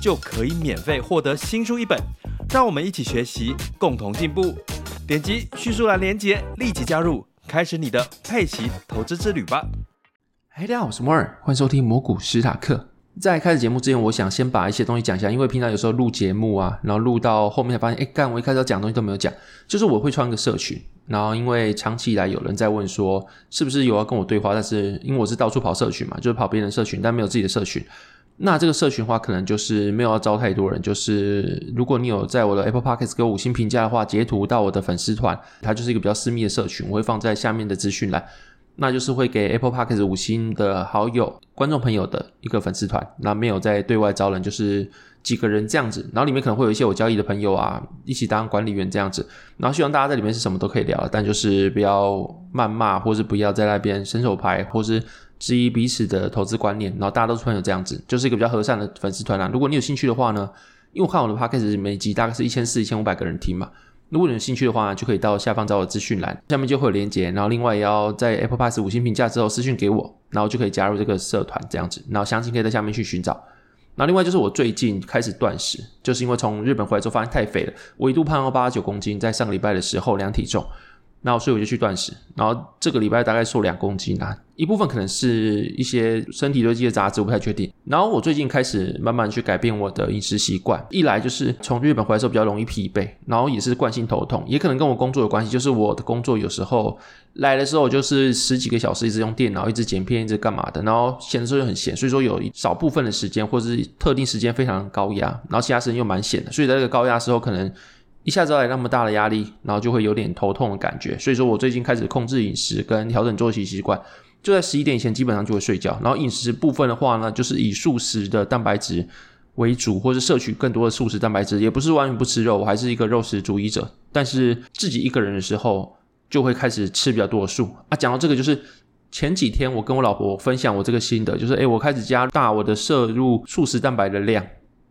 就可以免费获得新书一本。让我们一起学习，共同进步。点击叙述栏连接，立即加入，开始你的佩奇投资之旅吧。嘿，大家好，我是摩尔，欢迎收听摩股史塔克。在开始节目之前，我想先把一些东西讲一下，因为平常有时候录节目啊，然后录到后面才发现，哎，干，我一开始要讲的东西都没有讲。就是我会创一个社群，然后因为长期以来有人在问说，是不是有要跟我对话，但是因为我是到处跑社群嘛，就是跑别人的社群，但没有自己的社群。那这个社群的话，可能就是没有要招太多人，就是如果你有在我的 Apple Podcast 给我五星评价的话，截图到我的粉丝团，它就是一个比较私密的社群，我会放在下面的资讯栏。那就是会给 Apple Podcast 五星的好友、观众朋友的一个粉丝团，那没有在对外招人，就是几个人这样子。然后里面可能会有一些我交易的朋友啊，一起当管理员这样子。然后希望大家在里面是什么都可以聊，但就是不要谩骂，或是不要在那边伸手牌，或是质疑彼此的投资观念。然后大家都是朋友这样子，就是一个比较和善的粉丝团啦。如果你有兴趣的话呢，因为我看我的 Podcast 每集大概是一千四、一千五百个人听嘛。如果你有兴趣的话，就可以到下方找我资讯栏，下面就会有连接。然后另外也要在 Apple Pass 五星评价之后私讯给我，然后就可以加入这个社团这样子。然后详情可以在下面去寻找。然后另外就是我最近开始断食，就是因为从日本回来之后发现太肥了，我一度胖到八十九公斤，在上个礼拜的时候量体重。然后所以我就去断食，然后这个礼拜大概瘦两公斤啊，一部分可能是一些身体堆积的杂质，我不太确定。然后我最近开始慢慢去改变我的饮食习惯，一来就是从日本回来之后比较容易疲惫，然后也是惯性头痛，也可能跟我工作有关系，就是我的工作有时候来的时候就是十几个小时一直用电脑，一直剪片，一直干嘛的，然后闲的时候又很闲，所以说有少部分的时间或者是特定时间非常高压，然后其他时间又蛮闲的，所以在这个高压的时候可能。一下子来那么大的压力，然后就会有点头痛的感觉。所以说我最近开始控制饮食跟调整作息习惯，就在十一点以前基本上就会睡觉。然后饮食部分的话呢，就是以素食的蛋白质为主，或是摄取更多的素食蛋白质，也不是完全不吃肉，我还是一个肉食主义者。但是自己一个人的时候，就会开始吃比较多的素啊。讲到这个，就是前几天我跟我老婆分享我这个心得，就是诶，我开始加大我的摄入素食蛋白的量。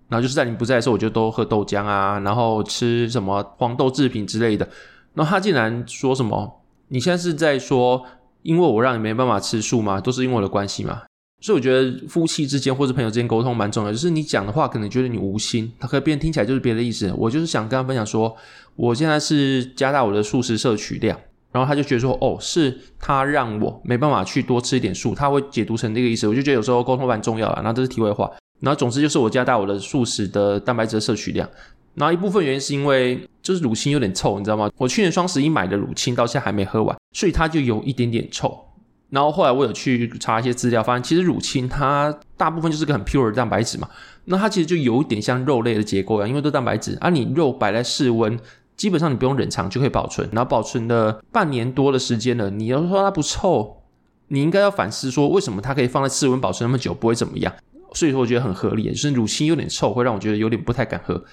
然后就是在你不在的时候，我就都喝豆浆啊，然后吃什么黄豆制品之类的。然后他竟然说什么：“你现在是在说，因为我让你没办法吃素吗？都是因为我的关系吗？”所以我觉得夫妻之间或者朋友之间沟通蛮重要。就是你讲的话可能觉得你无心，他可能别人听起来就是别的意思。我就是想跟他分享说，我现在是加大我的素食摄取量。然后他就觉得说：“哦，是他让我没办法去多吃一点素。”他会解读成这个意思。我就觉得有时候沟通蛮重要的。然后这是题外话。然后总之就是我加大我的素食的蛋白质摄取量，然后一部分原因是因为就是乳清有点臭，你知道吗？我去年双十一买的乳清到现在还没喝完，所以它就有一点点臭。然后后来我有去查一些资料，发现其实乳清它大部分就是个很 pure 的蛋白质嘛，那它其实就有一点像肉类的结构一样，因为都蛋白质，而、啊、你肉摆在室温，基本上你不用冷藏就可以保存，然后保存了半年多的时间了，你要说它不臭，你应该要反思说为什么它可以放在室温保存那么久不会怎么样。所以说我觉得很合理，就是乳清有点臭，会让我觉得有点不太敢喝。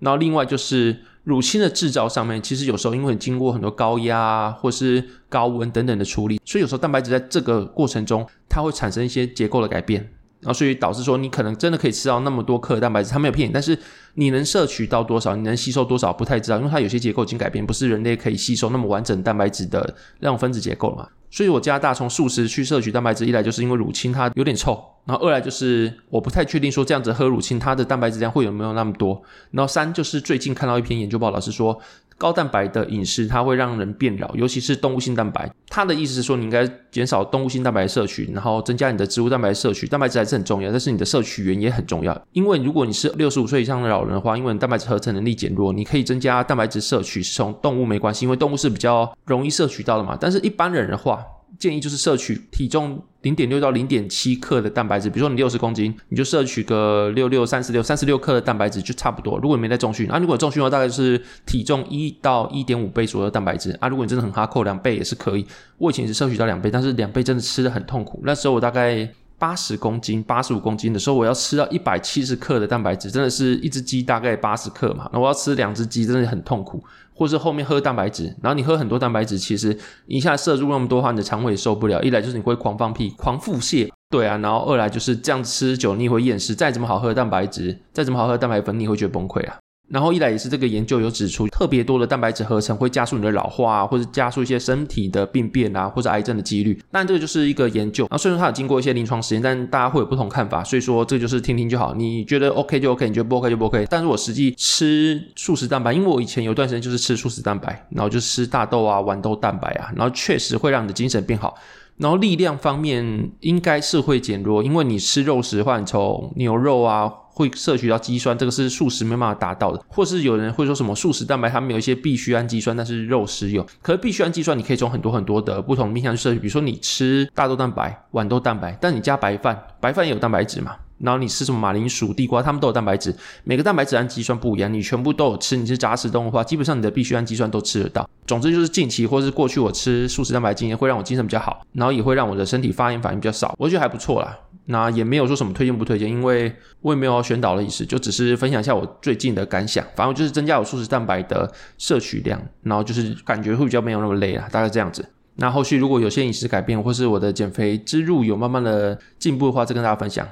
然后另外就是乳清的制造上面，其实有时候因为经过很多高压或是高温等等的处理，所以有时候蛋白质在这个过程中，它会产生一些结构的改变。然后所以导致说你可能真的可以吃到那么多克蛋白质，它没有骗你，但是你能摄取到多少，你能吸收多少不太知道，因为它有些结构已经改变，不是人类可以吸收那么完整蛋白质的那种分子结构了嘛。所以我加大从素食去摄取蛋白质，一来就是因为乳清它有点臭，然后二来就是我不太确定说这样子喝乳清它的蛋白质量会有没有那么多，然后三就是最近看到一篇研究报道是说。高蛋白的饮食，它会让人变老，尤其是动物性蛋白。它的意思是说，你应该减少动物性蛋白摄取，然后增加你的植物蛋白摄取。蛋白质还是很重要，但是你的摄取源也很重要。因为如果你是六十五岁以上的老人的话，因为你蛋白质合成能力减弱，你可以增加蛋白质摄取，是从动物没关系，因为动物是比较容易摄取到的嘛。但是一般人的话，建议就是摄取体重零点六到零点七克的蛋白质，比如说你六十公斤，你就摄取个六六三十六三十六克的蛋白质就差不多。如果你没在重训，啊，如果重训的话，大概就是体重一到一点五倍左右的蛋白质啊。如果你真的很哈扣，两倍也是可以。我以前是摄取到两倍，但是两倍真的吃得很痛苦。那时候我大概八十公斤、八十五公斤的时候，我要吃到一百七十克的蛋白质，真的是一只鸡大概八十克嘛，那我要吃两只鸡，真的很痛苦。或是后面喝蛋白质，然后你喝很多蛋白质，其实一下摄入那么多的话，你的肠胃也受不了。一来就是你会狂放屁、狂腹泻，对啊，然后二来就是这样吃久你会厌食，再怎么好喝的蛋白质，再怎么好喝的蛋白粉，你会觉得崩溃啊。然后一来也是这个研究有指出，特别多的蛋白质合成会加速你的老化啊，或者加速一些身体的病变啊，或者癌症的几率。当然这个就是一个研究，然后虽然它有经过一些临床实验，但大家会有不同看法，所以说这个就是听听就好。你觉得 OK 就 OK，你觉得不 OK 就不 OK。但是我实际吃素食蛋白，因为我以前有段时间就是吃素食蛋白，然后就吃大豆啊、豌豆蛋白啊，然后确实会让你的精神变好。然后力量方面应该是会减弱，因为你吃肉食的话，你从牛肉啊。会摄取到肌酸，这个是素食没办法达到的。或是有人会说什么素食蛋白它没有一些必需氨基酸，但是肉食有。可是必需氨基酸你可以从很多很多的不同面向去摄取，比如说你吃大豆蛋白、豌豆蛋白，但你加白饭，白饭也有蛋白质嘛。然后你吃什么马铃薯、地瓜，它们都有蛋白质。每个蛋白质氨基酸不一样，你全部都有吃。你是杂食动物的话，基本上你的必需氨基酸都吃得到。总之就是近期或是过去我吃素食蛋白经验会让我精神比较好，然后也会让我的身体发炎反应比较少，我觉得还不错啦。那也没有说什么推荐不推荐，因为我也没有要宣导的意思，就只是分享一下我最近的感想。反正就是增加我素食蛋白的摄取量，然后就是感觉会比较没有那么累啊，大概这样子。那后续如果有些饮食改变，或是我的减肥之路有慢慢的进步的话，再跟大家分享。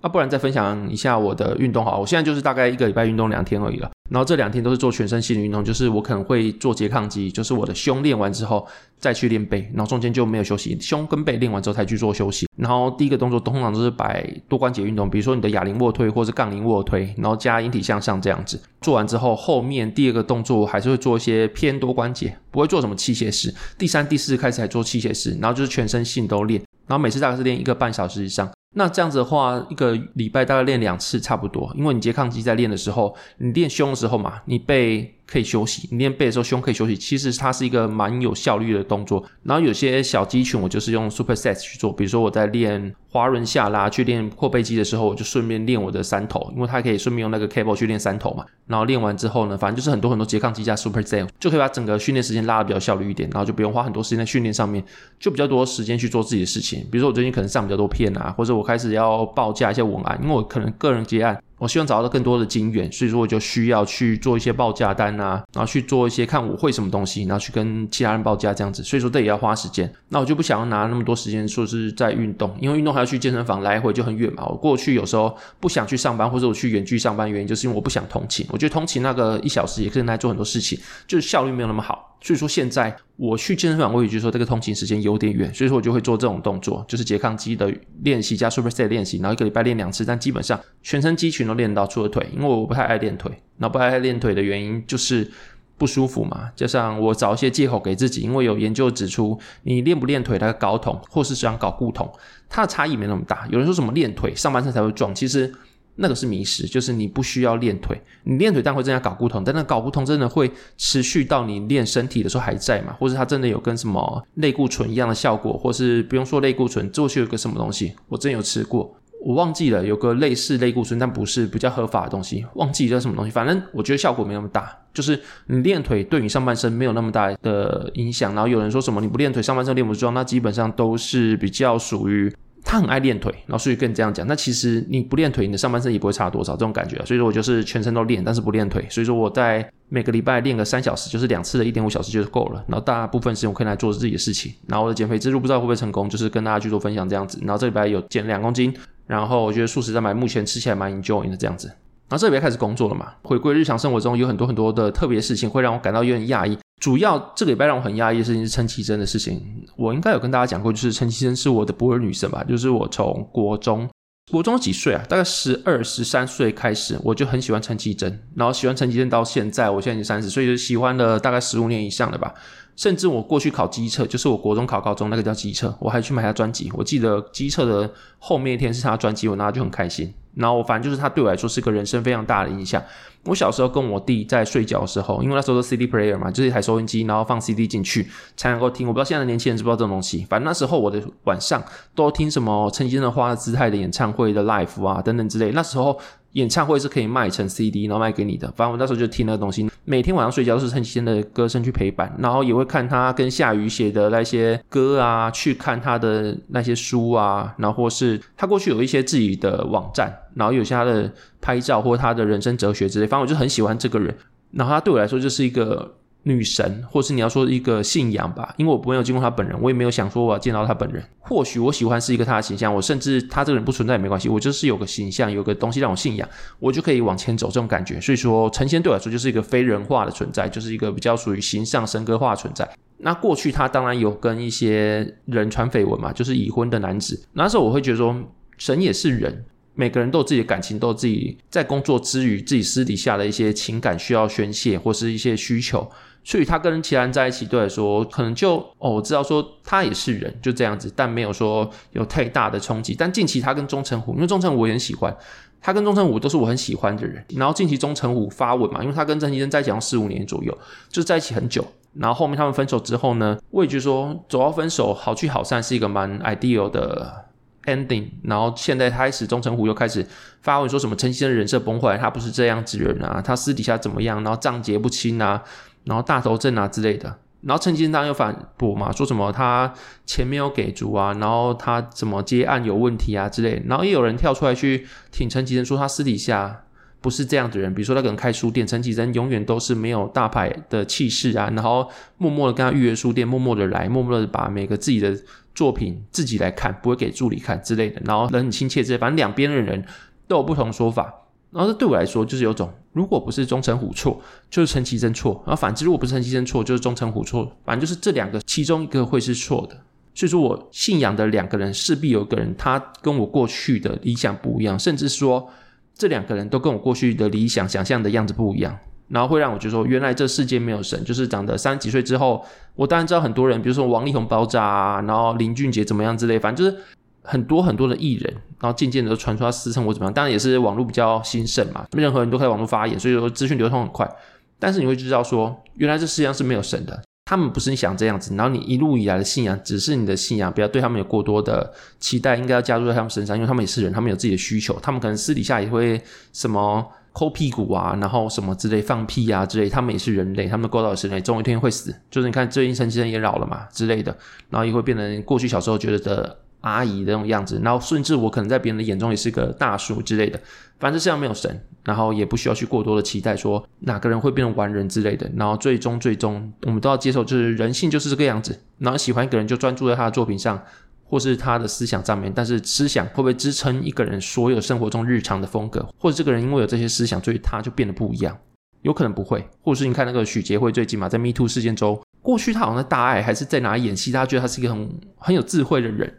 啊，不然再分享一下我的运动好，我现在就是大概一个礼拜运动两天而已了。然后这两天都是做全身性的运动，就是我可能会做拮抗肌，就是我的胸练完之后再去练背，然后中间就没有休息，胸跟背练完之后才去做休息。然后第一个动作通常都是摆多关节运动，比如说你的哑铃卧推或是杠铃卧推，然后加引体向上这样子。做完之后，后面第二个动作还是会做一些偏多关节，不会做什么器械式。第三、第四开始才做器械式，然后就是全身性都练，然后每次大概是练一个半小时以上。那这样子的话，一个礼拜大概练两次差不多，因为你拮抗肌在练的时候，你练胸的时候嘛，你背可以休息，你练背的时候胸可以休息，其实它是一个蛮有效率的动作。然后有些小肌群我就是用 supersets 去做，比如说我在练滑轮下拉去练阔背肌的时候，我就顺便练我的三头，因为它可以顺便用那个 cable 去练三头嘛。然后练完之后呢，反正就是很多很多拮抗肌加 superset 就可以把整个训练时间拉得比较效率一点，然后就不用花很多时间在训练上面，就比较多时间去做自己的事情。比如说我最近可能上比较多片啊，或者我开始要报价一些文案，因为我可能个人接案。我希望找到更多的金源，所以说我就需要去做一些报价单啊，然后去做一些看我会什么东西，然后去跟其他人报价这样子。所以说这也要花时间。那我就不想要拿那么多时间说是在运动，因为运动还要去健身房来回就很远嘛。我过去有时候不想去上班，或者我去远距上班，原因就是因为我不想通勤。我觉得通勤那个一小时也可以拿来做很多事情，就是效率没有那么好。所以说现在我去健身房，我也觉得说这个通勤时间有点远，所以说我就会做这种动作，就是拮抗肌的练习加 superset 练习，然后一个礼拜练两次，但基本上全身肌群都练到，除了腿，因为我不太爱练腿。那不太爱练腿的原因就是不舒服嘛，加上我找一些借口给自己，因为有研究指出，你练不练腿，那个睾酮或是想搞固酮，它的差异没那么大。有人说什么练腿上半身才会壮，其实。那个是迷失，就是你不需要练腿，你练腿但会增加睾固酮，但那睾固酮真的会持续到你练身体的时候还在吗？或是它真的有跟什么类固醇一样的效果，或是不用说类固醇，做去有个什么东西？我真有吃过，我忘记了，有个类似类固醇但不是比较合法的东西，忘记叫什么东西。反正我觉得效果没那么大，就是你练腿对你上半身没有那么大的影响。然后有人说什么你不练腿上半身练不壮，那基本上都是比较属于。他很爱练腿，然后所以跟你这样讲，那其实你不练腿，你的上半身也不会差多少这种感觉。所以说我就是全身都练，但是不练腿。所以说我在每个礼拜练个三小时，就是两次的一点五小时就够了。然后大部分时间我可以来做自己的事情。然后我的减肥之路不知道会不会成功，就是跟大家去做分享这样子。然后这礼拜有减两公斤，然后我觉得素食蛋白目前吃起来蛮 enjoy 的这样子。然后这礼拜开始工作了嘛，回归日常生活中有很多很多的特别事情，会让我感到有点讶异。主要这个礼拜让我很压抑的事情是陈绮贞的事情，我应该有跟大家讲过，就是陈绮贞是我的不二女神吧，就是我从国中，国中几岁啊？大概十二、十三岁开始，我就很喜欢陈绮贞，然后喜欢陈绮贞到现在，我现在已经三十岁，就喜欢了大概十五年以上了吧。甚至我过去考机测，就是我国中考高中那个叫机测，我还去买他专辑。我记得机测的后面一天是他专辑，我拿就很开心。然后我反正就是他对我来说是个人生非常大的影响。我小时候跟我弟在睡觉的时候，因为那时候是 CD player 嘛，就是一台收音机，然后放 CD 进去才能够听。我不知道现在的年轻人知不知道这种东西。反正那时候我的晚上都听什么陈綺贞的《花的姿态》的演唱会的 live 啊等等之类。那时候演唱会是可以卖成 CD，然后卖给你的。反正我那时候就听那个东西，每天晚上睡觉都是陈绮贞的歌声去陪伴，然后也会看他跟夏雨写的那些歌啊，去看他的那些书啊，然后或是他过去有一些自己的网站，然后有些他的拍照或他的人生哲学之类。反正我就很喜欢这个人，然后他对我来说就是一个。女神，或是你要说一个信仰吧，因为我不没有见过她本人，我也没有想说我要见到她本人。或许我喜欢是一个她的形象，我甚至她这个人不存在也没关系，我就是有个形象，有个东西让我信仰，我就可以往前走这种感觉。所以说，陈仙对我来说就是一个非人化的存在，就是一个比较属于形象神格化的存在。那过去她当然有跟一些人传绯闻嘛，就是已婚的男子。那时候我会觉得说，神也是人。每个人都有自己的感情，都有自己在工作之余自己私底下的一些情感需要宣泄，或是一些需求。所以他跟其他人在一起，对来说可能就哦，我知道说他也是人，就这样子，但没有说有太大的冲击。但近期他跟钟成虎，因为钟成虎我也很喜欢，他跟钟成虎都是我很喜欢的人。然后近期钟成虎发文嘛，因为他跟陈綺贞在一起要四五年左右，就在一起很久。然后后面他们分手之后呢，我也就说走到分手好聚好散是一个蛮 ideal 的。ending，然后现在开始，钟成虎又开始发文说什么陈綺贞人设崩坏，他不是这样子人啊，他私底下怎么样，然后账结不清啊，然后大头症啊之类的，然后陈綺贞当然又反驳嘛，说什么他钱没有给足啊，然后他怎么接案有问题啊之类，然后也有人跳出来去挺陈綺贞，说他私底下不是这样的人，比如说他可能开书店，陈綺贞永远都是没有大牌的气势啊，然后默默的跟他预约书店，默默的来，默默的把每个自己的。作品自己来看，不会给助理看之类的，然后人很亲切之类，反正两边的人都有不同说法。然后这对我来说就是有种，如果不是钟成虎错，就是陈其贞错；然后反之，如果不是陈其贞错，就是钟成虎错。反正就是这两个其中一个会是错的。所以说我信仰的两个人势必有一个人，他跟我过去的理想不一样，甚至说这两个人都跟我过去的理想想象的样子不一样。然后会让我觉得说，原来这世界没有神，就是长得三十几岁之后，我当然知道很多人，比如说王力宏爆炸啊，然后林俊杰怎么样之类，反正就是很多很多的艺人，然后渐渐的都传出他私生活怎么样。当然也是网络比较兴盛嘛，任何人都可以网络发言，所以说资讯流通很快。但是你会知道说，原来这世界上是没有神的，他们不是你想这样子。然后你一路以来的信仰只是你的信仰，不要对他们有过多的期待，应该要加入在他们身上，因为他们也是人，他们有自己的需求，他们可能私底下也会什么。抠屁股啊，然后什么之类，放屁啊之类，他们也是人类，他们的构造也是人类，总有一天会死。就是你看，最近陈其贞也老了嘛之类的，然后也会变成过去小时候觉得的阿姨的那种样子，然后甚至我可能在别人的眼中也是个大叔之类的。反正世上没有神，然后也不需要去过多的期待说哪个人会变成完人之类的。然后最终最终，我们都要接受，就是人性就是这个样子。然后喜欢一个人就专注在他的作品上。或是他的思想上面，但是思想会不会支撑一个人所有生活中日常的风格？或者这个人因为有这些思想，所以他就变得不一样？有可能不会。或者是你看那个许杰辉最近嘛，在 Me Too 事件中，过去他好像在大爱还是在哪里演戏，大家觉得他是一个很很有智慧的人，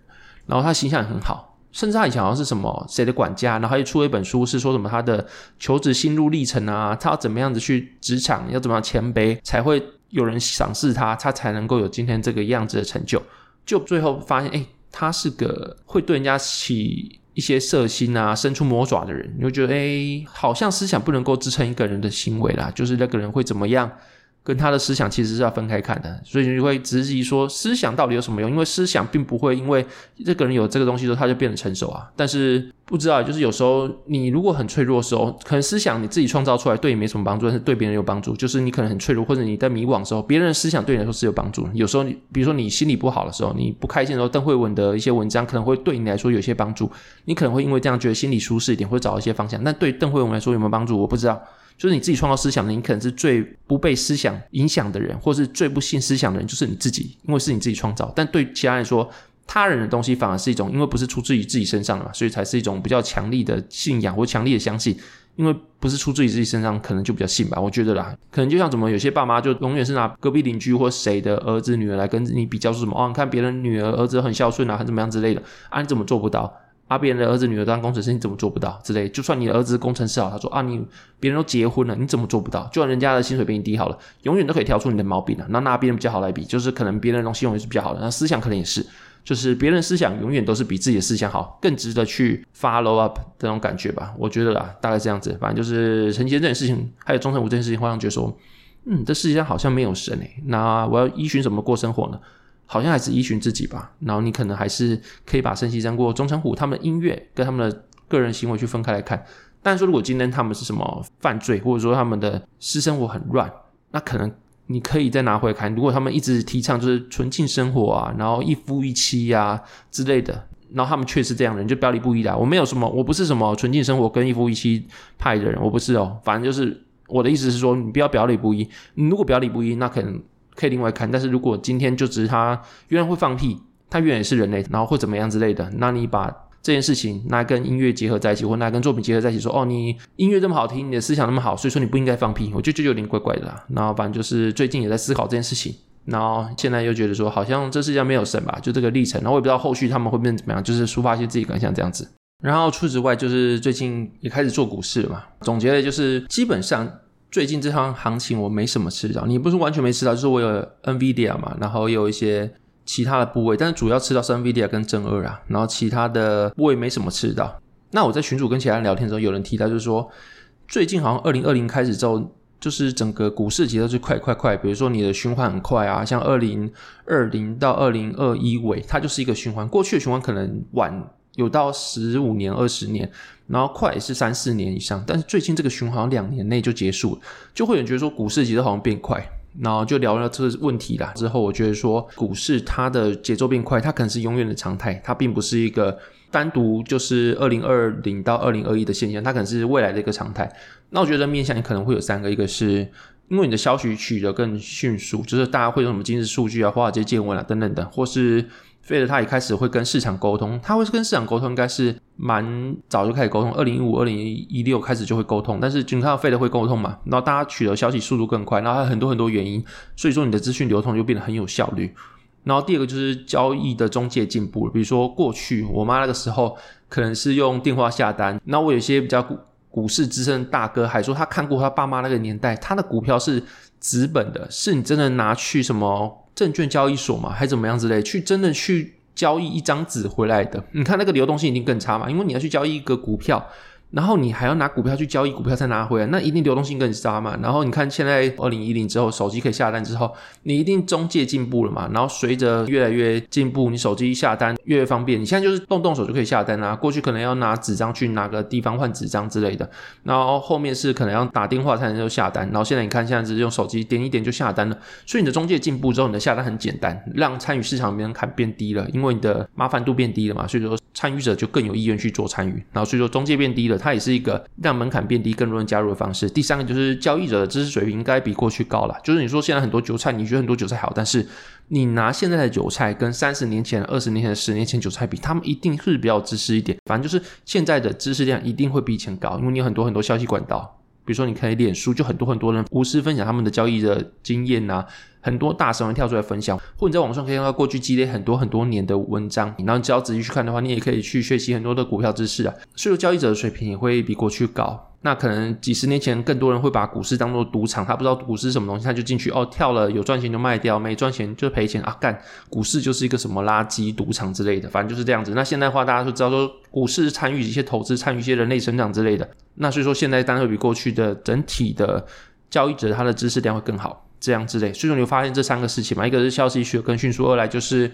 然后他形象也很好，甚至他以前好像是什么谁的管家，然后他又出了一本书，是说什么他的求职心路历程啊，他要怎么样子去职场，要怎么样谦卑，才会有人赏识他，他才能够有今天这个样子的成就。就最后发现，哎。他是个会对人家起一些色心啊、伸出魔爪的人，你会觉得，哎，好像思想不能够支撑一个人的行为啦，就是那个人会怎么样？跟他的思想其实是要分开看的，所以你会质疑说思想到底有什么用？因为思想并不会因为这个人有这个东西之后他就变得成熟啊。但是不知道，就是有时候你如果很脆弱的时候，可能思想你自己创造出来对你没什么帮助，但是对别人有帮助。就是你可能很脆弱或者你在迷惘的时候，别人的思想对你来说是有帮助。有时候你比如说你心里不好的时候，你不开心的时候，邓惠文的一些文章可能会对你来说有些帮助，你可能会因为这样觉得心里舒适一点，会找一些方向。但对邓惠文来说有没有帮助？我不知道。就是你自己创造思想的，你可能是最不被思想影响的人，或是最不信思想的人，就是你自己，因为是你自己创造。但对其他人说，他人的东西反而是一种，因为不是出自于自己身上的嘛，所以才是一种比较强力的信仰或强力的相信。因为不是出自于自己身上，可能就比较信吧。我觉得啦，可能就像怎么有些爸妈就永远是拿隔壁邻居或谁的儿子女儿来跟你比较，说什么哦，你看别人女儿儿子很孝顺啊，很怎么样之类的啊，你怎么做不到？啊，别人的儿子女儿当工程师，你怎么做不到？之类，就算你的儿子工程师好，他说啊，你别人都结婚了，你怎么做不到？就算人家的薪水比你低好了，永远都可以挑出你的毛病了。那拿别人比较好来比，就是可能别人的东西永远是比较好的，那思想可能也是，就是别人思想永远都是比自己的思想好，更值得去 follow up 这种感觉吧。我觉得啦，大概这样子，反正就是陈綺贞这件事情，还有钟成虎这件事情，会让觉得说，嗯，这世界上好像没有神诶，那我要依循什么过生活呢？好像还是依循自己吧，然后你可能还是可以把陈綺贞过钟成虎他们的音乐跟他们的个人行为去分开来看，但是说如果今天他们是什么犯罪，或者说他们的私生活很乱，那可能你可以再拿回来看。如果他们一直提倡就是纯净生活啊，然后一夫一妻呀、之类的，然后他们确实这样的人就表里不一的。我没有什么，我不是什么纯净生活跟一夫一妻派的人，我不是哦。反正就是我的意思是说，你不要表里不一。你如果表里不一，那可能可以另外看。但是如果今天就只是他原来会放屁，他原来也是人类，然后会怎么样之类的，那你把。这件事情拿跟音乐结合在一起，或拿跟作品结合在一起，说哦，你音乐这么好听，你的思想那么好，所以说你不应该放屁，我就觉得有点怪怪的啦。然后反正就是最近也在思考这件事情，然后现在又觉得说好像这世界上没有神吧，就这个历程，然后我也不知道后续他们会变怎么样，就是抒发一些自己感想这样子。然后除此之外，就是最近也开始做股市了嘛，总结的就是基本上最近这趟行情我没什么吃到，你不是完全没吃到，就是我有 NVIDIA 嘛，然后有一些。其他的部位，但是主要吃到是 NVIDIA 跟正二啊，然后其他的部位没什么吃到。那我在群主跟其他人聊天的时候，有人提到就是说，最近好像二零二零开始之后，就是整个股市节奏就快快快，比如说你的循环很快啊，像二零二零到二零二一尾，它就是一个循环。过去的循环可能晚有到十五年、二十年，然后快也是三四年以上，但是最近这个循环两年内就结束了，就会有人觉得说股市节奏好像变快。然后就聊了这个问题啦。之后我觉得说，股市它的节奏变快，它可能是永远的常态，它并不是一个单独就是二零二零到二零二一的现象，它可能是未来的一个常态。那我觉得面向你可能会有三个，一个是因为你的消息取得更迅速，就是大家会用什么今日数据啊、华尔街见闻啊等等的，或是。费德他也开始会跟市场沟通，他会跟市场沟通，应该是蛮早就开始沟通，二零一五、二零一六开始就会沟通。但是你看到费德会沟通嘛，然后大家取得消息速度更快，然后还有很多很多原因，所以说你的资讯流通就变得很有效率。然后第二个就是交易的中介进步了，比如说过去我妈那个时候可能是用电话下单，那我有些比较股股市资深大哥还说他看过他爸妈那个年代，他的股票是纸本的，是你真的拿去什么？证券交易所嘛，还怎么样之类，去真的去交易一张纸回来的，你看那个流动性一定更差嘛，因为你要去交易一个股票。然后你还要拿股票去交易，股票再拿回来，那一定流动性更差嘛。然后你看现在二零一零之后，手机可以下单之后，你一定中介进步了嘛。然后随着越来越进步，你手机下单越越方便。你现在就是动动手就可以下单啊。过去可能要拿纸张去哪个地方换纸张之类的，然后后面是可能要打电话才能够下单。然后现在你看，现在是用手机点一点就下单了。所以你的中介进步之后，你的下单很简单，让参与市场门槛变低了，因为你的麻烦度变低了嘛。所以说参与者就更有意愿去做参与。然后所以说中介变低了。它也是一个让门槛变低、更多人加入的方式。第三个就是交易者的知识水平应该比过去高了。就是你说现在很多韭菜，你觉得很多韭菜好，但是你拿现在的韭菜跟三十年前、二十年前、十年前韭菜比，他们一定是比较知识一点。反正就是现在的知识量一定会比以前高，因为你有很多很多消息管道。比如说，你可以脸书，就很多很多人无私分享他们的交易的经验呐、啊，很多大神会跳出来分享，或者你在网上可以看到过去积累很多很多年的文章，然后你只要仔细去看的话，你也可以去学习很多的股票知识啊，所以说交易者的水平也会比过去高。那可能几十年前更多人会把股市当做赌场，他不知道股市是什么东西，他就进去哦，跳了有赚钱就卖掉，没赚钱就赔钱啊，干股市就是一个什么垃圾赌场之类的，反正就是这样子。那现代化，大家都知道说股市参与一些投资，参与一些人类成长之类的。那所以说现在当然比过去的整体的交易者他的知识量会更好，这样之类。所以说你会发现这三个事情嘛，一个是消息取得更迅速，二来就是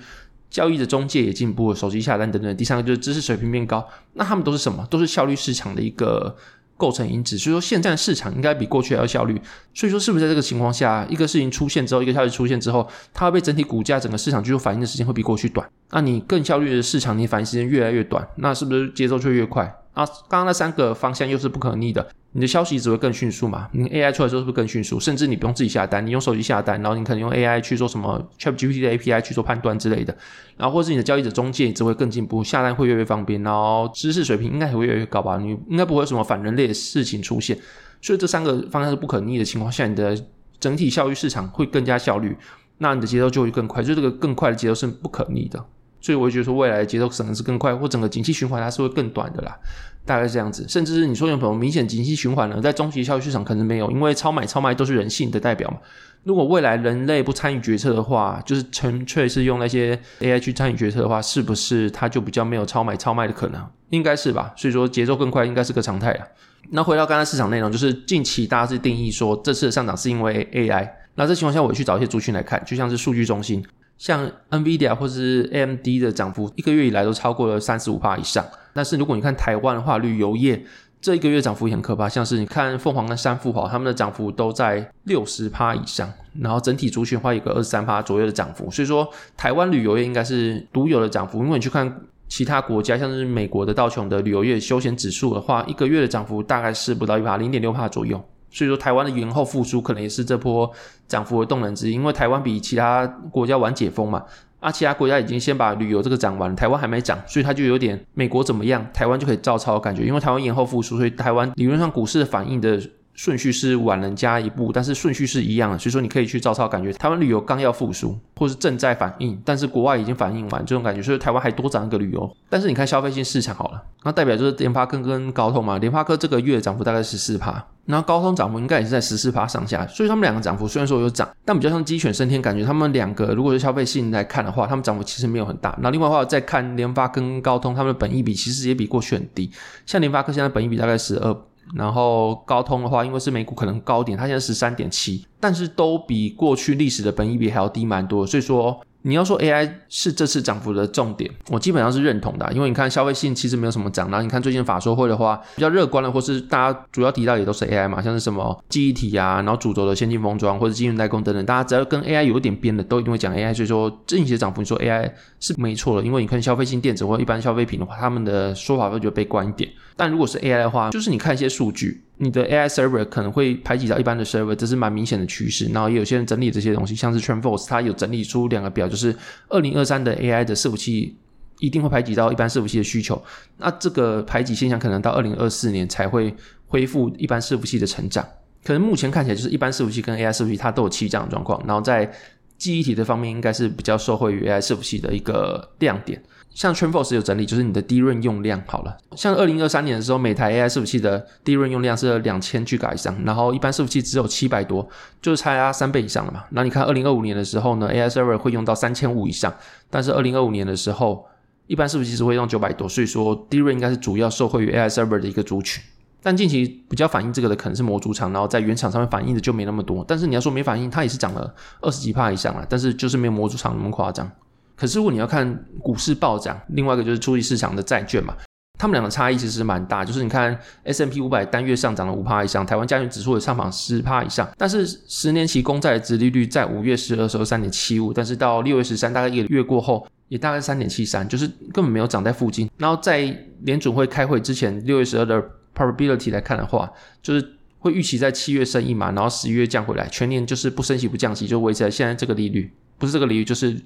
交易的中介也进步，手机下单等等。第三个就是知识水平变高，那他们都是什么？都是效率市场的一个。构成因子，所以说现在市场应该比过去还要效率。所以说是不是在这个情况下，一个事情出现之后，一个消息出现之后，它会被整体股价整个市场就反应的时间会比过去短？那你更效率的市场，你反应时间越来越短，那是不是节奏就越快？啊，刚刚那三个方向又是不可逆的。你的消息只会更迅速嘛？你 AI 出来之后是不是更迅速？甚至你不用自己下单，你用手机下单，然后你可能用 AI 去做什么 ChatGPT 的 API 去做判断之类的，然后或是你的交易者中介只会更进步，下单会越来越方便，然后知识水平应该也会越来越高吧？你应该不会有什么反人类的事情出现。所以这三个方向是不可逆的情况下，你的整体效率市场会更加效率，那你的节奏就会更快。就这个更快的节奏是不可逆的。所以我觉得说未来的节奏可能是更快，或整个景气循环它是会更短的啦。大概是这样子，甚至是你说有什么明显景气循环呢？在中期消息市场可能没有，因为超买超卖都是人性的代表嘛。如果未来人类不参与决策的话，就是纯粹是用那些 AI 去参与决策的话，是不是它就比较没有超买超卖的可能？应该是吧。所以说节奏更快应该是个常态啊。那回到刚才市场内容，就是近期大家是定义说这次的上涨是因为 AI。那这情况下我去找一些族群来看，就像是数据中心，像 NVIDIA 或是 AMD 的涨幅，一个月以来都超过了三十五趴以上。但是如果你看台湾的话，旅游业这一个月涨幅也很可怕，像是你看凤凰跟三富豪，他们的涨幅都在六十趴以上，然后整体族群的话有个二十三趴左右的涨幅，所以说台湾旅游业应该是独有的涨幅，因为你去看其他国家，像是美国的道琼的旅游业休闲指数的话，一个月的涨幅大概是不到一趴，零点六趴左右。所以说，台湾的延后复苏可能也是这波涨幅的动能之一，因为台湾比其他国家晚解封嘛，啊，其他国家已经先把旅游这个涨完，台湾还没涨，所以它就有点美国怎么样，台湾就可以照抄的感觉，因为台湾延后复苏，所以台湾理论上股市的反应的。顺序是晚人家一步，但是顺序是一样的，所以说你可以去照抄，感觉台湾旅游刚要复苏，或是正在反应，但是国外已经反应完，这种感觉，所以台湾还多涨一个旅游。但是你看消费性市场好了，那代表就是联发科跟高通嘛，联发科这个月涨幅大概十四趴，然后高通涨幅应该也是在十四趴上下，所以他们两个涨幅虽然说有涨，但比较像鸡犬升天，感觉他们两个如果是消费性来看的话，他们涨幅其实没有很大。那另外的话再看联发跟高通，他们的本益比其实也比过去很低，像联发科现在本益比大概十二。然后高通的话，因为是美股可能高点，它现在十三点七，但是都比过去历史的本益比还要低蛮多，所以说。你要说 AI 是这次涨幅的重点，我基本上是认同的，因为你看消费性其实没有什么涨，然后你看最近法说会的话比较乐观的，或是大家主要提到也都是 AI 嘛，像是什么记忆体啊，然后主轴的先进封装或者晶圆代工等等，大家只要跟 AI 有一点边的，都一定会讲 AI。所以说这一些涨幅，你说 AI 是没错的，因为你看消费性电子或一般消费品的话，他们的说法会觉得悲观一点。但如果是 AI 的话，就是你看一些数据。你的 AI server 可能会排挤到一般的 server，这是蛮明显的趋势。然后也有些人整理这些东西，像是 TrendForce，它有整理出两个表，就是二零二三的 AI 的伺服器一定会排挤到一般伺服器的需求。那这个排挤现象可能到二零二四年才会恢复一般伺服器的成长。可能目前看起来就是一般伺服器跟 AI 伺服器它都有起涨的状况。然后在记忆体的方面，应该是比较受惠于 AI 伺服器的一个亮点。像 t r e n f o r c e 有整理，就是你的低润用量好了。像二零二三年的时候，每台 AI 伺服器的低润用量是两千 G 以上，然后一般伺服器只有七百多，就是差三倍以上了嘛。那你看二零二五年的时候呢，AI server 会用到三千五以上，但是二零二五年的时候，一般伺服器只会用九百多，所以说低润应该是主要受惠于 AI server 的一个族群。但近期比较反映这个的可能是模组厂，然后在原厂上面反映的就没那么多。但是你要说没反应，它也是涨了二十几帕以上了，但是就是没有模组厂那么夸张。可是如果你要看股市暴涨，另外一个就是初级市场的债券嘛，他们两个差异其实蛮大。就是你看 S M P 五百单月上涨了五趴以上，台湾加权指数也上涨十趴以上，但是十年期公债的殖利率在五月十二时候三点七五，但是到六月十三大概一个月过后，也大概三点七三，就是根本没有涨在附近。然后在联准会开会之前，六月十二的 probability 来看的话，就是会预期在七月升一码，然后十一月降回来，全年就是不升息不降息，就维持在现在这个利率，不是这个利率就是。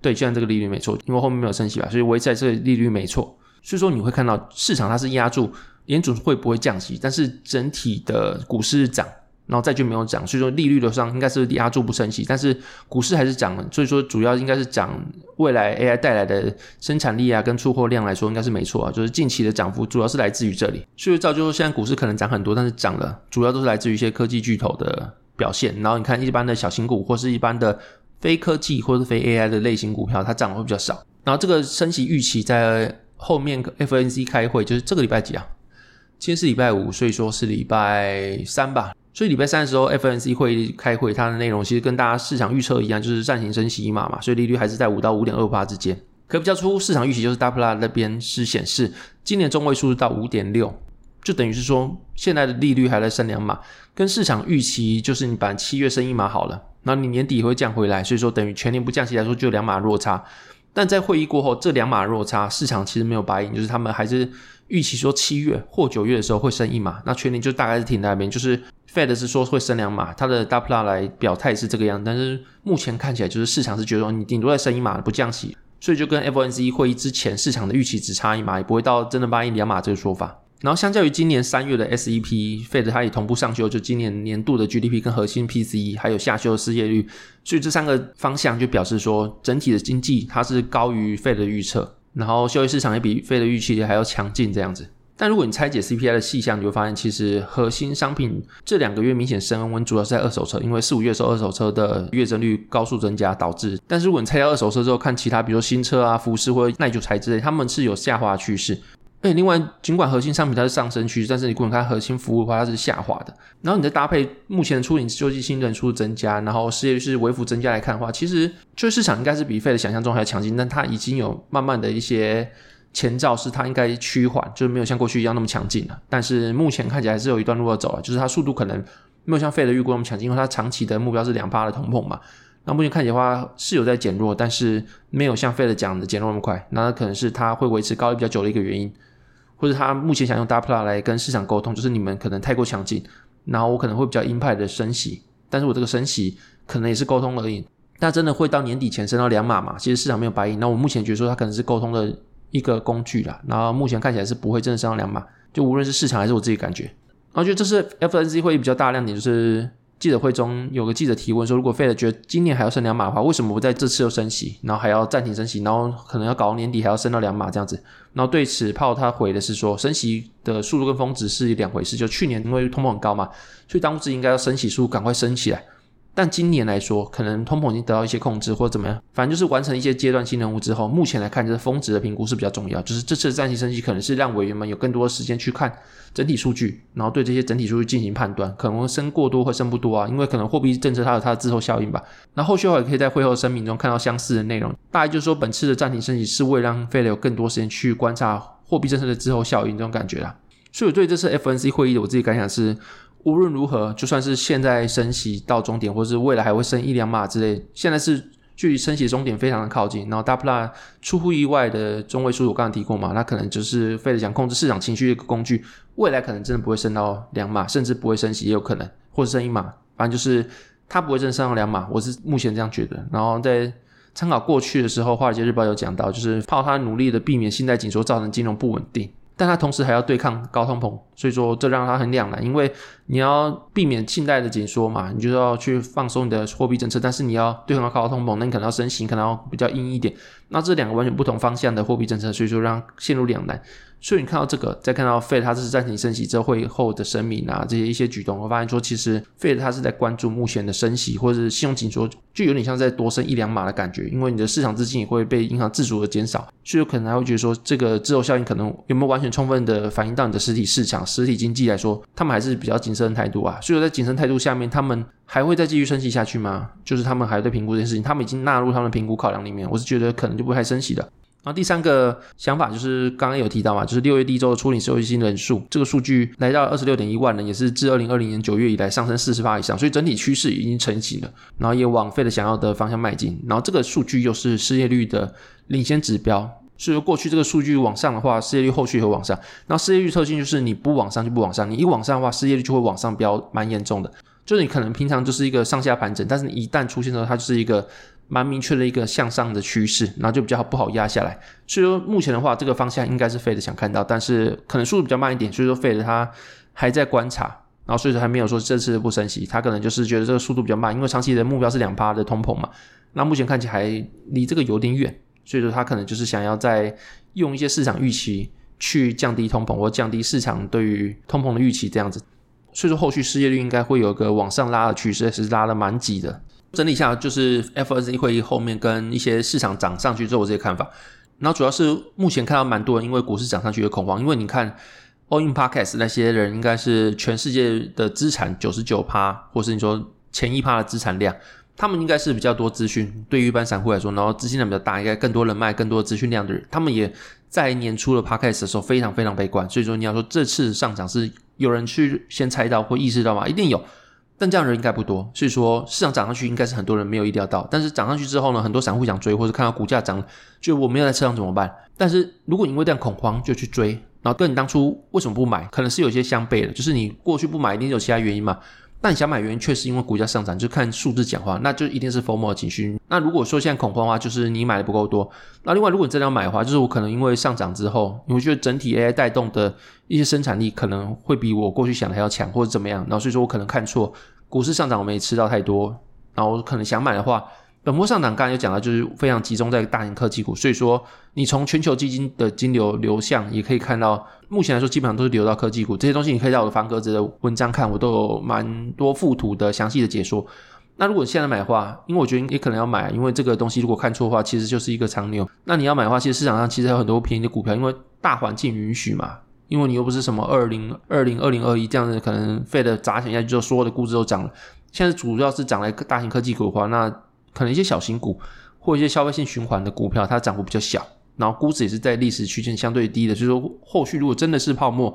对，既然这个利率没错，因为后面没有升息吧，所以维持在这个利率没错。所以说你会看到市场它是压住联准会不会降息，但是整体的股市涨，然后债券没有涨，所以说利率的上应该是压住不升息，但是股市还是涨了。所以说主要应该是涨未来 AI 带来的生产力啊，跟出货量来说应该是没错啊，就是近期的涨幅主要是来自于这里。所以造就说现在股市可能涨很多，但是涨了主要都是来自于一些科技巨头的表现。然后你看一般的小型股或是一般的。非科技或是非 AI 的类型股票，它涨得会比较少。然后这个升息预期在后面 FNC 开会，就是这个礼拜几啊？今天是礼拜五，所以说是礼拜三吧。所以礼拜三的时候 FNC 会开会，它的内容其实跟大家市场预测一样，就是暂行升息一码嘛。所以利率还是在五到五点二八之间。可比较出市场预期就是 W 拉那边是显示今年中位数到五点六。就等于是说，现在的利率还在升两码，跟市场预期就是你把七月升一码好了，那你年底会降回来，所以说等于全年不降息来说就两码落差。但在会议过后，这两码落差市场其实没有白银，就是他们还是预期说七月或九月的时候会升一码，那全年就大概是停在那边。就是 Fed 是说会升两码，它的 Doppler 来表态是这个样，但是目前看起来就是市场是觉得说你顶多再升一码不降息，所以就跟 FOMC 会议之前市场的预期只差一码，也不会到真的白银两码这个说法。然后，相较于今年三月的 SEP，Fed 它也同步上修，就今年年度的 GDP 跟核心 PCE，还有下修的失业率，所以这三个方向就表示说，整体的经济它是高于 Fed 的预测，然后就业市场也比 Fed 的预期还要强劲这样子。但如果你拆解 CPI 的细项，你会发现其实核心商品这两个月明显升温，主要是在二手车，因为四五月的时候二手车的月增率高速增加导致。但是如果你拆掉二手车之后，看其他，比如说新车啊、服饰或者耐久材之类，他们是有下滑趋势。哎，另外，尽管核心商品它是上升趋势，但是你滚开核心服务的话，它是下滑的。然后你再搭配目前的初领救济金人数增加，然后失业率是微幅增加来看的话，其实就业市场应该是比 Fed 想象中还要强劲，但它已经有慢慢的一些前兆是它应该趋缓，就是没有像过去一样那么强劲了。但是目前看起来还是有一段路要走啊，就是它速度可能没有像 Fed 预估那么强劲，因为它长期的目标是两趴的通膨嘛。那目前看起来的话是有在减弱，但是没有像 Fed 讲的减弱那么快。那可能是它会维持高利比较久的一个原因，或者他目前想用 Dot-Plot 来跟市场沟通，就是你们可能太过强劲，然后我可能会比较鹰派的升息，但是我这个升息可能也是沟通而已。那真的会到年底前升到两码嘛？其实市场没有白银。那我目前觉得说它可能是沟通的一个工具啦。然后目前看起来是不会真的升到两码，就无论是市场还是我自己感觉。然后觉得这是 FNC 会议比较大亮点，就是记者会中有个记者提问说，如果 Fed 觉得今年还要升两码的话，为什么不在这次又升息，然后还要暂停升息，然后可能要搞到年底还要升到两码这样子？然后对此炮他回的是说，升息的速度跟峰值是两回事。就去年因为通膨很高嘛，所以当时应该要升息速度赶快升起来。但今年来说，可能通膨已经得到一些控制，或者怎么样，反正就是完成一些阶段性任务之后，目前来看，就是峰值的评估是比较重要。就是这次的暂停升息，可能是让委员们有更多的时间去看整体数据，然后对这些整体数据进行判断，可能会升过多或升不多啊，因为可能货币政策它有它的滞后效应吧。那后续的话也可以在会后声明中看到相似的内容，大概就是说本次的暂停升息是为了让 Fed 有更多时间去观察货币政策的滞后效应这种感觉啦。所以我对这次 FNC 会议的我自己感想是。无论如何，就算是现在升息到终点，或者是未来还会升一两码之类，现在是距离升息终点非常的靠近。然后 Dot-Plot 出乎意外的中位数，我刚刚提过嘛，那可能就是 Fed 想控制市场情绪的一个工具。未来可能真的不会升到两码，甚至不会升息也有可能，或者升一码，反正就是它不会真的升到两码。我是目前这样觉得。然后在参考过去的时候，华尔街日报有讲到，就是靠他努力的避免信贷紧缩造成金融不稳定。但他同时还要对抗高通膨，所以说这让他很两难，因为你要避免信贷的紧缩嘛，你就要去放松你的货币政策，但是你要对抗高通膨，那你可能要升息，可能要比较硬一点。那这两个完全不同方向的货币政策，所以说让陷入两难。所以你看到这个，再看到 Fed 它这是暂停升息之后会后的声明啊，这些一些举动，我发现说其实 Fed 它是在关注目前的升息或者是信用紧缩，就有点像在多升一两码的感觉，因为你的市场资金也会被银行自主的减少，所以可能还会觉得说这个滞后效应可能有没有完全充分的反映到你的实体市场、实体经济来说，他们还是比较谨慎的态度啊。所以在谨慎态度下面，他们还会再继续升息下去吗？就是他们还在评估这件事情，他们已经纳入他们的评估考量里面，我是觉得可能就不会太升息的。然后第三个想法就是刚刚有提到嘛，就是六月第一周的初领失业金人数，这个数据来到二十六点一万人，也是自二零二零年九月以来上升四十八以上，所以整体趋势已经成型了，然后也往 Fed 想要的方向迈进。然后这个数据又是失业率的领先指标，所以说过去这个数据往上的话，失业率后续会往上。然后失业率特性就是你不往上就不往上，你一往上的话，失业率就会往上飙，蛮严重的。就是你可能平常就是一个上下盘整，但是你一旦出现的时候，它就是一个。蛮明确的一个向上的趋势，然后就比较不好压下来。所以说目前的话，这个方向应该是 Fed 想看到，但是可能速度比较慢一点。所以说 Fed 它还在观察，然后所以说还没有说这次不升息，他可能就是觉得这个速度比较慢，因为长期的目标是两趴的通膨嘛。那目前看起来离这个有点远，所以说他可能就是想要再用一些市场预期去降低通膨，或降低市场对于通膨的预期这样子。所以说后续失业率应该会有个往上拉的趋势，是拉的蛮急的。整理一下，就是 FOMC 会议后面跟一些市场涨上去之后这些看法，然后主要是目前看到蛮多人因为股市涨上去的恐慌，因为你看 All In Podcast 那些人应该是全世界的资产九十九趴，或是你说前一趴的资产量，他们应该是比较多资讯，对于一般散户来说，然后资金量比较大，应该更多人脉、更多资讯量的人，他们也在年初的 Podcast 的时候非常非常悲观，所以说你要说这次上涨是有人去先猜到或意识到吗？一定有。但这样人应该不多，所以说市场涨上去应该是很多人没有意料到。但是涨上去之后呢，很多散户想追，或者看到股价涨，就我没有在车上怎么办？但是如果你因为这样恐慌就去追，然后跟你当初为什么不买，可能是有些相悖的。就是你过去不买一定有其他原因嘛。但你想买原因确实因为股价上涨，就看数字讲话，那就一定是 FOMO 的情绪。那如果说现在恐慌的话，就是你买的不够多。那另外如果你真的要买的话，就是我可能因为上涨之后，你会觉得整体 AI 带动的一些生产力可能会比我过去想的还要强，或者怎么样。然后所以说我可能看错。股市上涨，我没吃到太多，然后可能想买的话，本波上涨刚才有讲到，就是非常集中在大型科技股，所以说你从全球基金的金流流向也可以看到，目前来说基本上都是流到科技股，这些东西你可以在我的方格子的文章看，我都有蛮多附图的详细的解说。那如果你现在买的话，因为我觉得也可能要买，因为这个东西如果看错的话，其实就是一个长牛。那你要买的话，其实市场上其实有很多便宜的股票，因为大环境允许嘛。因为你又不是什么二零二零二零二一这样子，可能费的砸钱下去之后，所有的估值都涨了。现在主要是涨来大型科技股的话，那可能一些小型股或一些消费性循环的股票，它涨幅比较小。然后估值也是在历史区间相对低的，所以说后续如果真的是泡沫，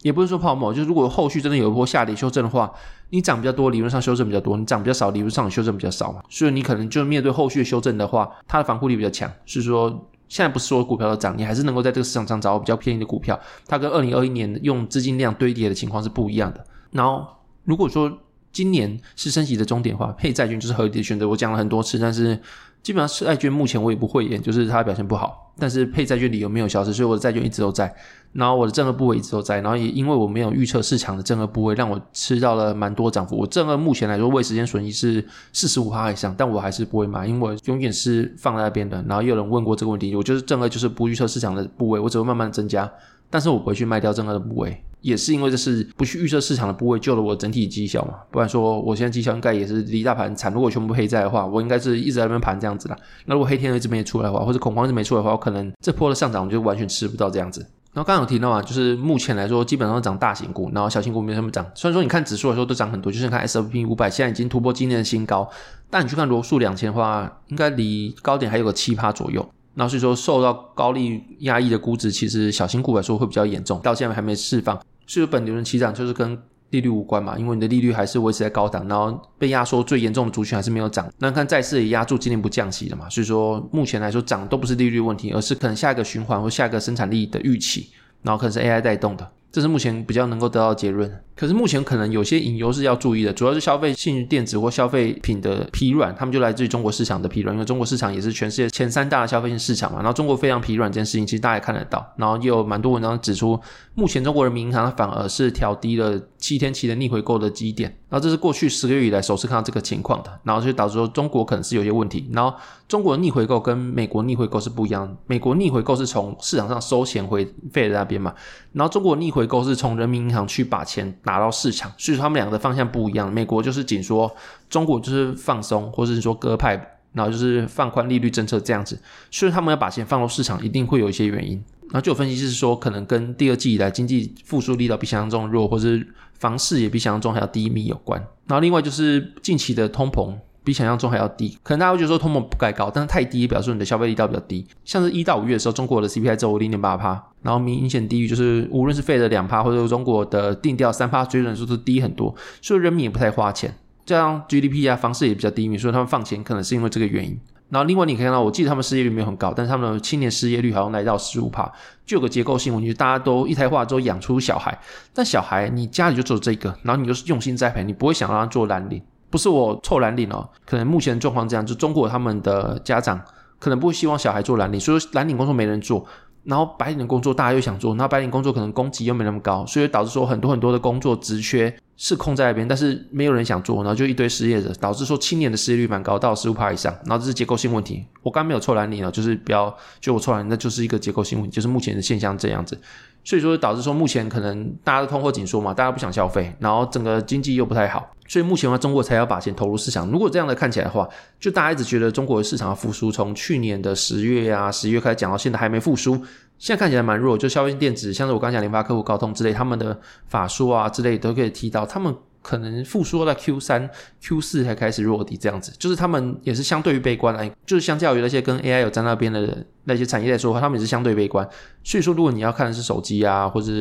也不是说泡沫，就是如果后续真的有一波下跌修正的话，你涨比较多，理论上修正比较多；你涨比较少，理论上修正比较少嘛。所以你可能就面对后续的修正的话，它的防护力比较强。是说现在不是说股票都涨，你还是能够在这个市场上找到比较便宜的股票。它跟二零二一年用资金量堆叠的情况是不一样的。然后如果说今年是升息的终点的话，配债券就是合理的选择。我讲了很多次，但是基本上债券目前我也不会演，就是它表现不好。但是配债券理由没有消失，所以我的债券一直都在。然后我的正二部位一直都在。然后也因为我没有预测市场的正二部位，让我吃到了蛮多涨幅。我正二目前来说未时间损益是四十五趴以上，但我还是不会买，因为我永远是放在那边的。然后也有人问过这个问题，我就是正二就是不预测市场的部位，我只会慢慢增加，但是我不会去卖掉正二的部位。也是因为这是不去预测市场的部位救了我整体绩效嘛，不然说我现在绩效应该也是离大盘惨。如果全部黑在的话，我应该是一直在那边盘这样子的。那如果黑天鹅一直没出来的话，或者恐慌一直没出来的话，我可能这波的上涨我就完全吃不到这样子。然后刚刚有提到啊，就是目前来说基本上都涨大型股，然后小型股没什么涨。虽然说你看指数的时候都涨很多，就是看 S&P 500现在已经突破今年的新高，但你去看罗素两千的话，应该离高点还有个七趴左右。然后所以说受到高利压抑的估值，其实小新股来说会比较严重，到现在还没释放。所以本轮的起涨就是跟利率无关嘛，因为你的利率还是维持在高档，然后被压缩最严重的族群还是没有涨。那看债市也压住今年不降息了嘛，所以说目前来说涨都不是利率问题，而是可能下一个循环或下一个生产力的预期，然后可能是 AI 带动的。这是目前比较能够得到的结论，可是目前可能有些隐忧是要注意的，主要是消费性电子或消费品的疲软，他们就来自于中国市场的疲软，因为中国市场也是全世界前三大的消费性市场嘛，然后中国非常疲软这件事情，其实大家也看得到，然后也有蛮多文章指出，目前中国人民银行反而是调低了七天期的逆回购的基点，然后这是过去十个月以来首次看到这个情况的，然后就导致说中国可能是有些问题，然后中国逆回购跟美国逆回购是不一样，美国逆回购是从市场上收钱回费的那边嘛，然后中国逆回购是从人民银行去把钱拿到市场，所以说他们两个的方向不一样。美国就是紧缩，中国就是放松，或者是说鸽派，然后就是放宽利率政策这样子。所以他们要把钱放入市场，一定会有一些原因。然后就有分析是说，可能跟第二季以来经济复苏力道比想象中弱，或是房市也比想象中还要低迷有关。然后另外就是近期的通膨。比想象中还要低，可能大家会觉得说通膨不该高，但是太低表示你的消费力道比较低。像是一到五月的时候，中国的 CPI 只有零点八趴，然后明显低于就是无论是 Fed 的两趴，或者说中国的定调三趴，水准数都低很多，所以人民也不太花钱。这样 GDP 啊，房市也比较低迷，所以他们放钱可能是因为这个原因。然后另外你可以看到，我记得他们失业率没有很高，但是他们的青年失业率好像来到十五帕，就有个结构性问题，大家都一胎化之后养出小孩，但小孩你家里就只有这个，然后你就是用心栽培，你不会想让他做蓝领。不是我臭蓝领哦，可能目前状况这样，就中国他们的家长可能不会希望小孩做蓝领，所以蓝领工作没人做，然后白领的工作大家又想做，然后白领工作可能供给又没那么高，所以导致说很多很多的工作职缺是空在那边，但是没有人想做，然后就一堆失业者，导致说青年的失业率蛮高，到十五趴以上，然后这是结构性问题。我刚没有错拦你哦，就是不要就我错拦，那就是一个结构性问题，就是目前的现象这样子。所以说导致说目前可能大家都通货紧缩嘛，大家不想消费，然后整个经济又不太好，所以目前的话中国才要把钱投入市场。如果这样的看起来的话，就大家一直觉得中国的市场复苏，从去年的十月啊十月开始讲到现在还没复苏，现在看起来蛮弱。就消费电子，像是我刚讲联发科、高通之类，他们的法说啊之类都可以提到他们。可能复苏在 Q 三、Q 四才开始落地，这样子，就是他们也是相对于悲观来，就是相较于那些跟 AI 有在那边的那些产业来说的话，他们也是相对悲观。所以说，如果你要看的是手机啊，或者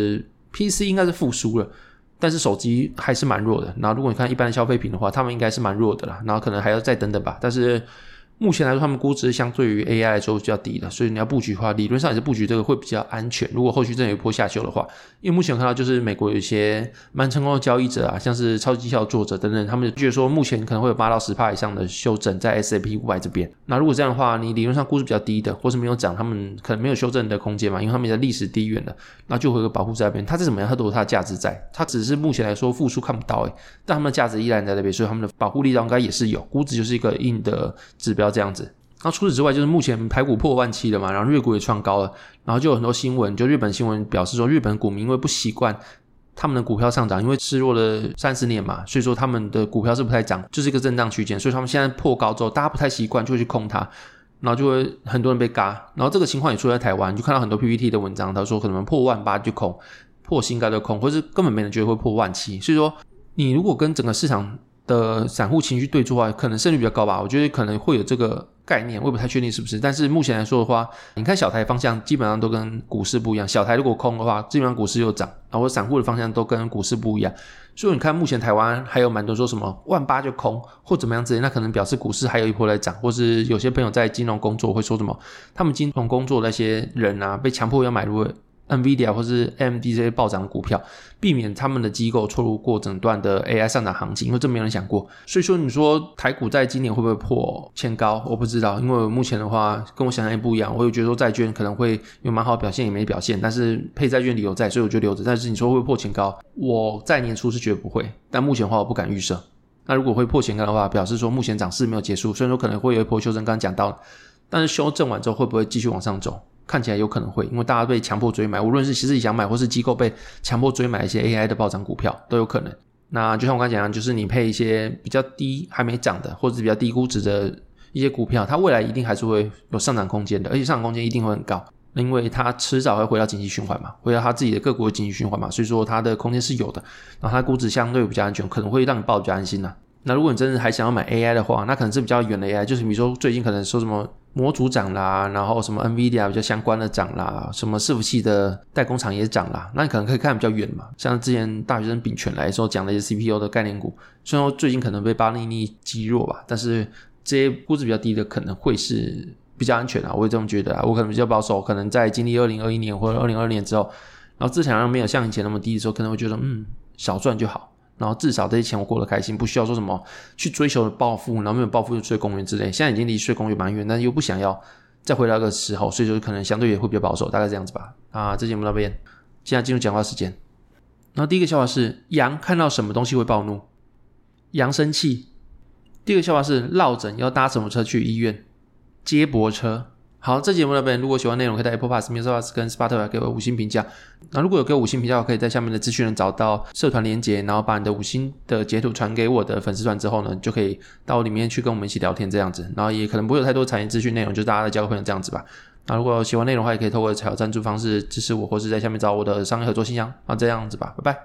PC，应该是复苏了，但是手机还是蛮弱的。那，如果你看一般的消费品的话，他们应该是蛮弱的啦。然后，可能还要再等等吧。但是。目前来说，他们估值相对于 AI 来说比较低的，所以你要布局的话，理论上也是布局这个会比较安全。如果后续真有一波下修的话，因为目前我看到就是美国有一些蛮成功的交易者啊，像是超级绩效作者等等，他们觉得说目前可能会有八到十帕以上的修正在 SAP 500这边。那如果这样的话，你理论上估值比较低的，或是没有涨，他们可能没有修正的空间嘛，因为他们的历史低远了，那就会有个保护在那边。它是怎么样？它都有它的价值在，它只是目前来说复苏看不到诶，但他们的价值依然在那边，所以他们的保护力道应该也是有，估值就是一个硬的指标这样子。那除此之外，就是目前台股破万七了嘛，然后日股也创高了，然后就有很多新闻，就日本新闻表示说，日本股民因为不习惯他们的股票上涨，因为失落了三十年嘛，所以说他们的股票是不太涨，就是一个震荡区间，所以他们现在破高之后，大家不太习惯，就会去空它，然后就会很多人被嘎，然后这个情况也出在台湾，就看到很多 PPT 的文章，他说可能破万八就空，破新高就空，或是根本没人觉得会破万七，所以说你如果跟整个市场。的散户情绪对冲的话，可能胜率比较高吧。我觉得可能会有这个概念，我也不太确定是不是。但是目前来说的话，你看小台方向基本上都跟股市不一样。小台如果空的话，基本上股市又涨，然后散户的方向都跟股市不一样。所以你看，目前台湾还有蛮多说什么万八就空或怎么样之类，那可能表示股市还有一波在涨，或是有些朋友在金融工作会说什么，他们金融工作那些人啊，被强迫要买入。NVIDIA 或是 AMD 这些暴涨股票，避免他们的机构错入过整段的 AI 上涨行情，因为这没有人想过。所以说，你说台股在今年会不会破前高？我不知道，因为目前的话跟我想象也不一样。我有觉得说债券可能会有蛮好表现，也没表现，但是配债券理由在，所以我就留着。但是你说会不会破前高？我在年初是觉得不会，但目前的话我不敢预设。那如果会破前高的话，表示说目前涨势没有结束，虽然说可能会有一波修正，刚刚讲到，但是修正完之后会不会继续往上走？看起来有可能会，因为大家被强迫追买，无论是其实自己想买，或是机构被强迫追买一些 AI 的暴涨股票都有可能。那就像我刚才讲，就是你配一些比较低还没涨的，或者是比较低估值的一些股票，它未来一定还是会有上涨空间的，而且上涨空间一定会很高，因为它迟早会回到经济循环嘛，回到它自己的个股的经济循环嘛，所以说它的空间是有的。然后它估值相对比较安全，可能会让你抱比较安心呐。那如果你真的还想要买 AI 的话，那可能是比较远的 AI，就是比如说最近可能说什么。模组涨啦，然后什么 NVIDIA 比较相关的涨啦，什么伺服器的代工厂也涨啦，那你可能可以看比较远嘛。像之前大学生丙醛来说讲的一些 CPU 的概念股，虽然说最近可能被巴尼尼击弱吧，但是这些估值比较低的可能会是比较安全啊，我也这么觉得啊。我可能比较保守，可能在经历二零二一年或者二零二二年之后，然后资产量没有像以前那么低的时候，可能会觉得嗯，少赚就好。然后至少这些钱我过得开心，不需要说什么去追求暴富，然后没有暴富就睡公园之类。现在已经离睡公园蛮远，但又不想要再回到那个时候，所以就可能相对也会比较保守，大概这样子吧。啊，这节目到这边，现在进入讲话时间。然后第一个笑话是羊看到什么东西会暴怒？羊生气。第二个笑话是落枕要搭什么车去医院？接驳车。好，这节目的本如果喜欢内容，可以在 Apple Podcast、Mr. Bus 跟 Spotify 给我五星评价。那如果有给我五星评价，我可以在下面的资讯栏找到社团连结，然后把你的五星的截图传给我的粉丝团之后呢，就可以到里面去跟我们一起聊天这样子。然后也可能不会有太多产业资讯内容，就大家来交个朋友这样子吧。那如果喜欢内容的话，也可以透过小赞助方式支持我，或是在下面找我的商业合作信箱。那这样子吧，拜拜。